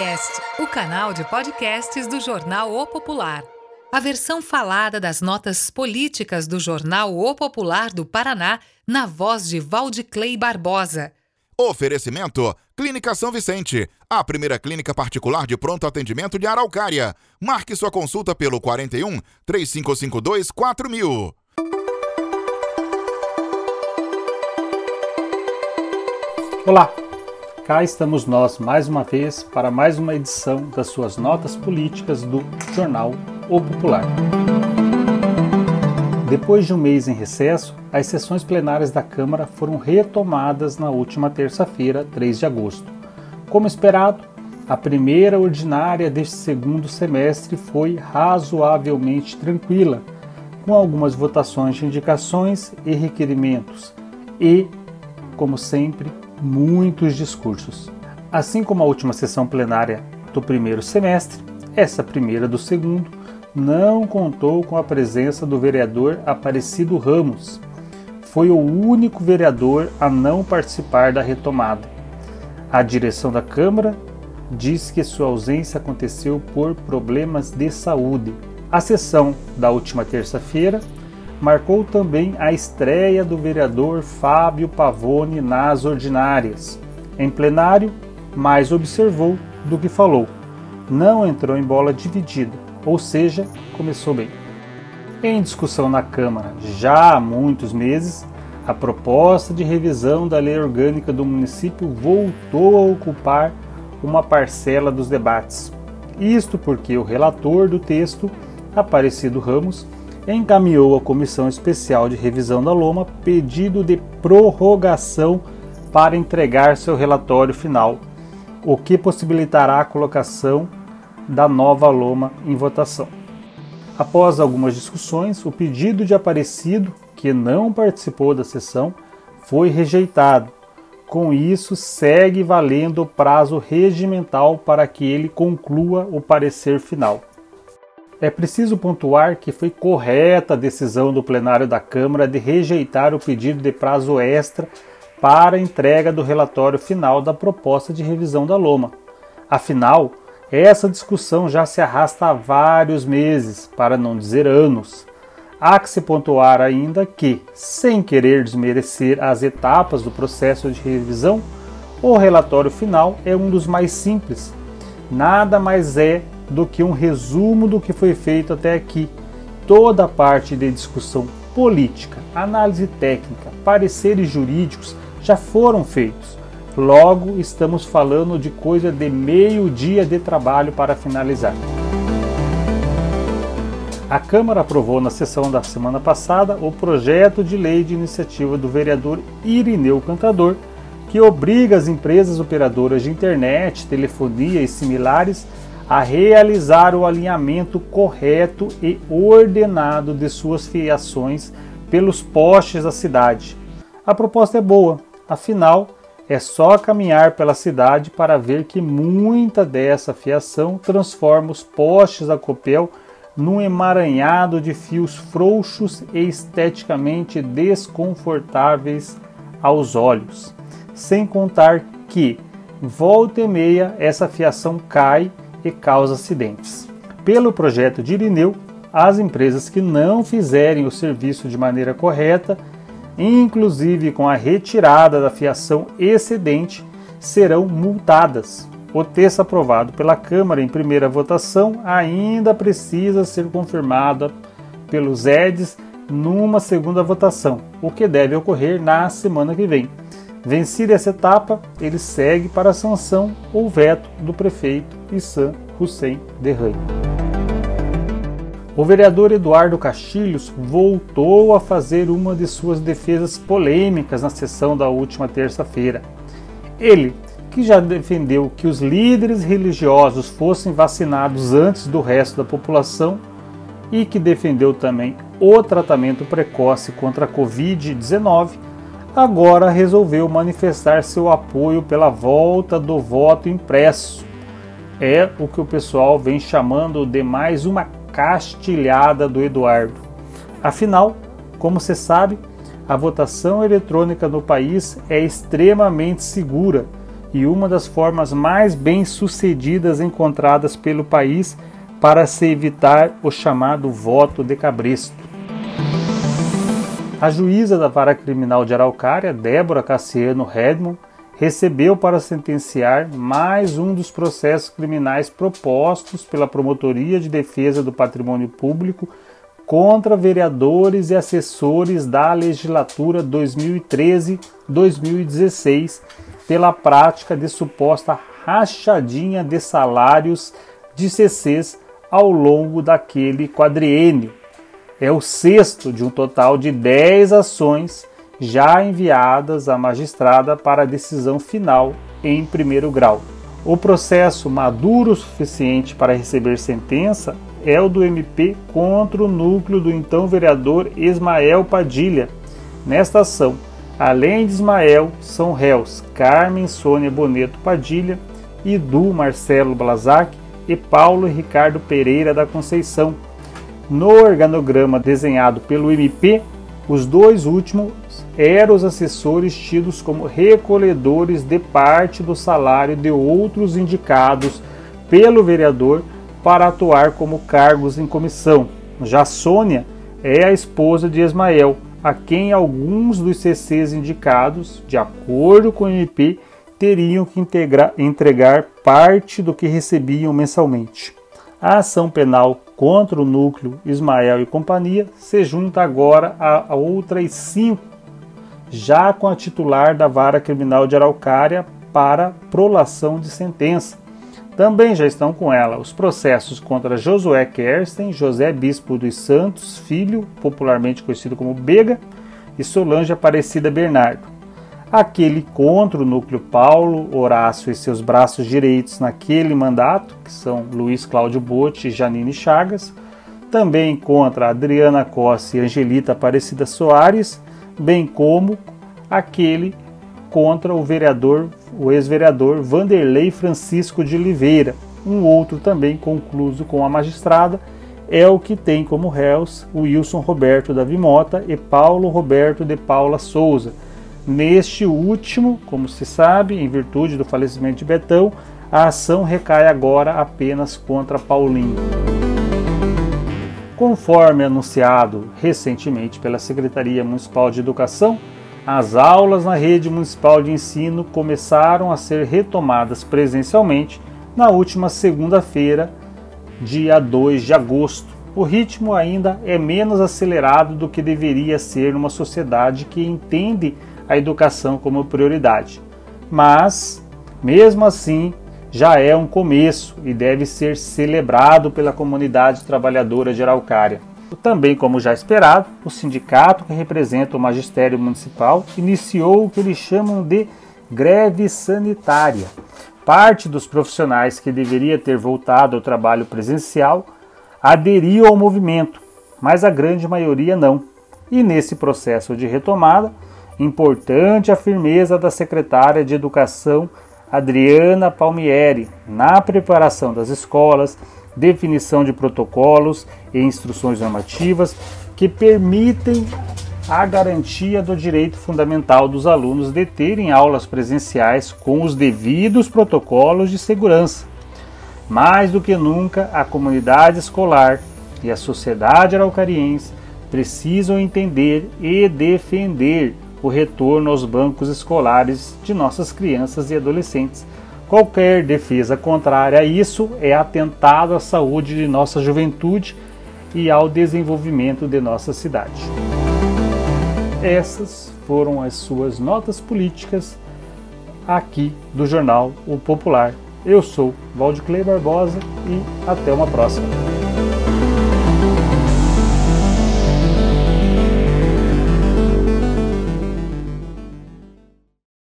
Popcast, o canal de podcasts do jornal O Popular. A versão falada das notas políticas do jornal O Popular do Paraná, na voz de Valdiclei Barbosa. Oferecimento: Clínica São Vicente, a primeira clínica particular de pronto atendimento de Araucária. Marque sua consulta pelo 41 3552 4000. Olá, cá estamos nós mais uma vez para mais uma edição das suas notas políticas do jornal O Popular. Depois de um mês em recesso, as sessões plenárias da Câmara foram retomadas na última terça-feira, 3 de agosto. Como esperado, a primeira ordinária deste segundo semestre foi razoavelmente tranquila, com algumas votações de indicações e requerimentos, e, como sempre, muitos discursos. Assim como a última sessão plenária do primeiro semestre, essa primeira do segundo não contou com a presença do vereador Aparecido Ramos. Foi o único vereador a não participar da retomada. A direção da Câmara diz que sua ausência aconteceu por problemas de saúde. A sessão da última terça-feira marcou também a estreia do vereador Fábio Pavone nas ordinárias. Em plenário, mais observou do que falou. Não entrou em bola dividida ou seja, começou bem. Em discussão na Câmara já há muitos meses, a proposta de revisão da lei orgânica do município voltou a ocupar uma parcela dos debates. Isto porque o relator do texto, Aparecido Ramos, encaminhou à Comissão Especial de Revisão da Loma pedido de prorrogação para entregar seu relatório final, o que possibilitará a colocação da nova loma em votação. Após algumas discussões, o pedido de Aparecido, que não participou da sessão, foi rejeitado. Com isso, segue valendo o prazo regimental para que ele conclua o parecer final. É preciso pontuar que foi correta a decisão do plenário da Câmara de rejeitar o pedido de prazo extra para a entrega do relatório final da proposta de revisão da Loma. Afinal, essa discussão já se arrasta há vários meses, para não dizer anos. Há que se pontuar ainda que, sem querer desmerecer as etapas do processo de revisão, o relatório final é um dos mais simples. Nada mais é do que um resumo do que foi feito até aqui. Toda a parte de discussão política, análise técnica, pareceres jurídicos já foram feitos. Logo, estamos falando de coisa de meio dia de trabalho para finalizar. A Câmara aprovou na sessão da semana passada o projeto de lei de iniciativa do vereador Irineu Cantador, que obriga as empresas operadoras de internet, telefonia e similares a realizar o alinhamento correto e ordenado de suas fiações pelos postes da cidade. A proposta é boa, afinal, é só caminhar pela cidade para ver que muita dessa fiação transforma os postes da Copel num emaranhado de fios frouxos e esteticamente desconfortáveis aos olhos. Sem contar que, volta e meia, essa fiação cai e causa acidentes. Pelo projeto de Irineu, as empresas que não fizerem o serviço de maneira correta inclusive com a retirada da fiação excedente, serão multadas. O texto aprovado pela Câmara em primeira votação ainda precisa ser confirmado pelos EDs numa segunda votação, o que deve ocorrer na semana que vem. Vencida essa etapa, ele segue para a sanção ou veto do prefeito Issam Hussein Derrame. O vereador Eduardo Castilhos voltou a fazer uma de suas defesas polêmicas na sessão da última terça-feira. Ele, que já defendeu que os líderes religiosos fossem vacinados antes do resto da população e que defendeu também o tratamento precoce contra a Covid-19, agora resolveu manifestar seu apoio pela volta do voto impresso. É o que o pessoal vem chamando de mais uma castilhada do Eduardo. Afinal, como se sabe, a votação eletrônica no país é extremamente segura, e uma das formas mais bem sucedidas encontradas pelo país para se evitar o chamado voto de cabresto. A juíza da vara criminal de Araucária, Débora Cassiano Redmond, recebeu para sentenciar mais um dos processos criminais propostos pela Promotoria de Defesa do Patrimônio Público contra vereadores e assessores da legislatura 2013-2016 pela prática de suposta rachadinha de salários de CCs ao longo daquele quadriênio. É o sexto de um total de 10 ações já enviadas à magistrada para decisão final em primeiro grau. O processo maduro o suficiente para receber sentença é o do MP contra o núcleo do então vereador Ismael Padilha. Nesta ação, além de Ismael, são réus Carmen Sônia Boneto Padilha, Idu Marcelo Blazac e Paulo Ricardo Pereira da Conceição. No organograma desenhado pelo MP, os dois últimos eram os assessores tidos como recolhedores de parte do salário de outros indicados pelo vereador para atuar como cargos em comissão. Já Sônia é a esposa de Ismael, a quem alguns dos CCs indicados, de acordo com o MP, teriam que integrar, entregar parte do que recebiam mensalmente. A ação penal contra o núcleo Ismael e companhia se junta agora a outras cinco, já com a titular da vara criminal de Araucária para prolação de sentença. Também já estão com ela os processos contra Josué Kersten, José Bispo dos Santos, filho, popularmente conhecido como Bega, e Solange Aparecida Bernardo. Aquele contra o núcleo Paulo, Horácio e seus braços direitos naquele mandato, que são Luiz Cláudio Botti e Janine Chagas. Também contra Adriana Costa e Angelita Aparecida Soares, bem como aquele contra o vereador o ex-vereador Vanderlei Francisco de Oliveira. Um outro também concluso com a magistrada é o que tem como réus Wilson Roberto Davi Mota e Paulo Roberto de Paula Souza. Neste último, como se sabe, em virtude do falecimento de Betão, a ação recai agora apenas contra Paulinho. Conforme anunciado recentemente pela Secretaria Municipal de Educação, as aulas na rede municipal de ensino começaram a ser retomadas presencialmente na última segunda-feira, dia 2 de agosto. O ritmo ainda é menos acelerado do que deveria ser numa sociedade que entende a educação como prioridade. Mas, mesmo assim, já é um começo e deve ser celebrado pela comunidade trabalhadora de Araucária. Também, como já esperado, o sindicato que representa o magistério municipal iniciou o que eles chamam de greve sanitária. Parte dos profissionais que deveria ter voltado ao trabalho presencial aderiu ao movimento, mas a grande maioria não. E nesse processo de retomada, importante a firmeza da secretária de Educação Adriana Palmieri na preparação das escolas, definição de protocolos e instruções normativas que permitem a garantia do direito fundamental dos alunos de terem aulas presenciais com os devidos protocolos de segurança. Mais do que nunca, a comunidade escolar e a sociedade araucariense precisam entender e defender o retorno aos bancos escolares de nossas crianças e adolescentes Qualquer defesa contrária a isso é atentado à saúde de nossa juventude e ao desenvolvimento de nossa cidade. Essas foram as suas notas políticas aqui do jornal O Popular. Eu sou Valdeclei Barbosa e até uma próxima.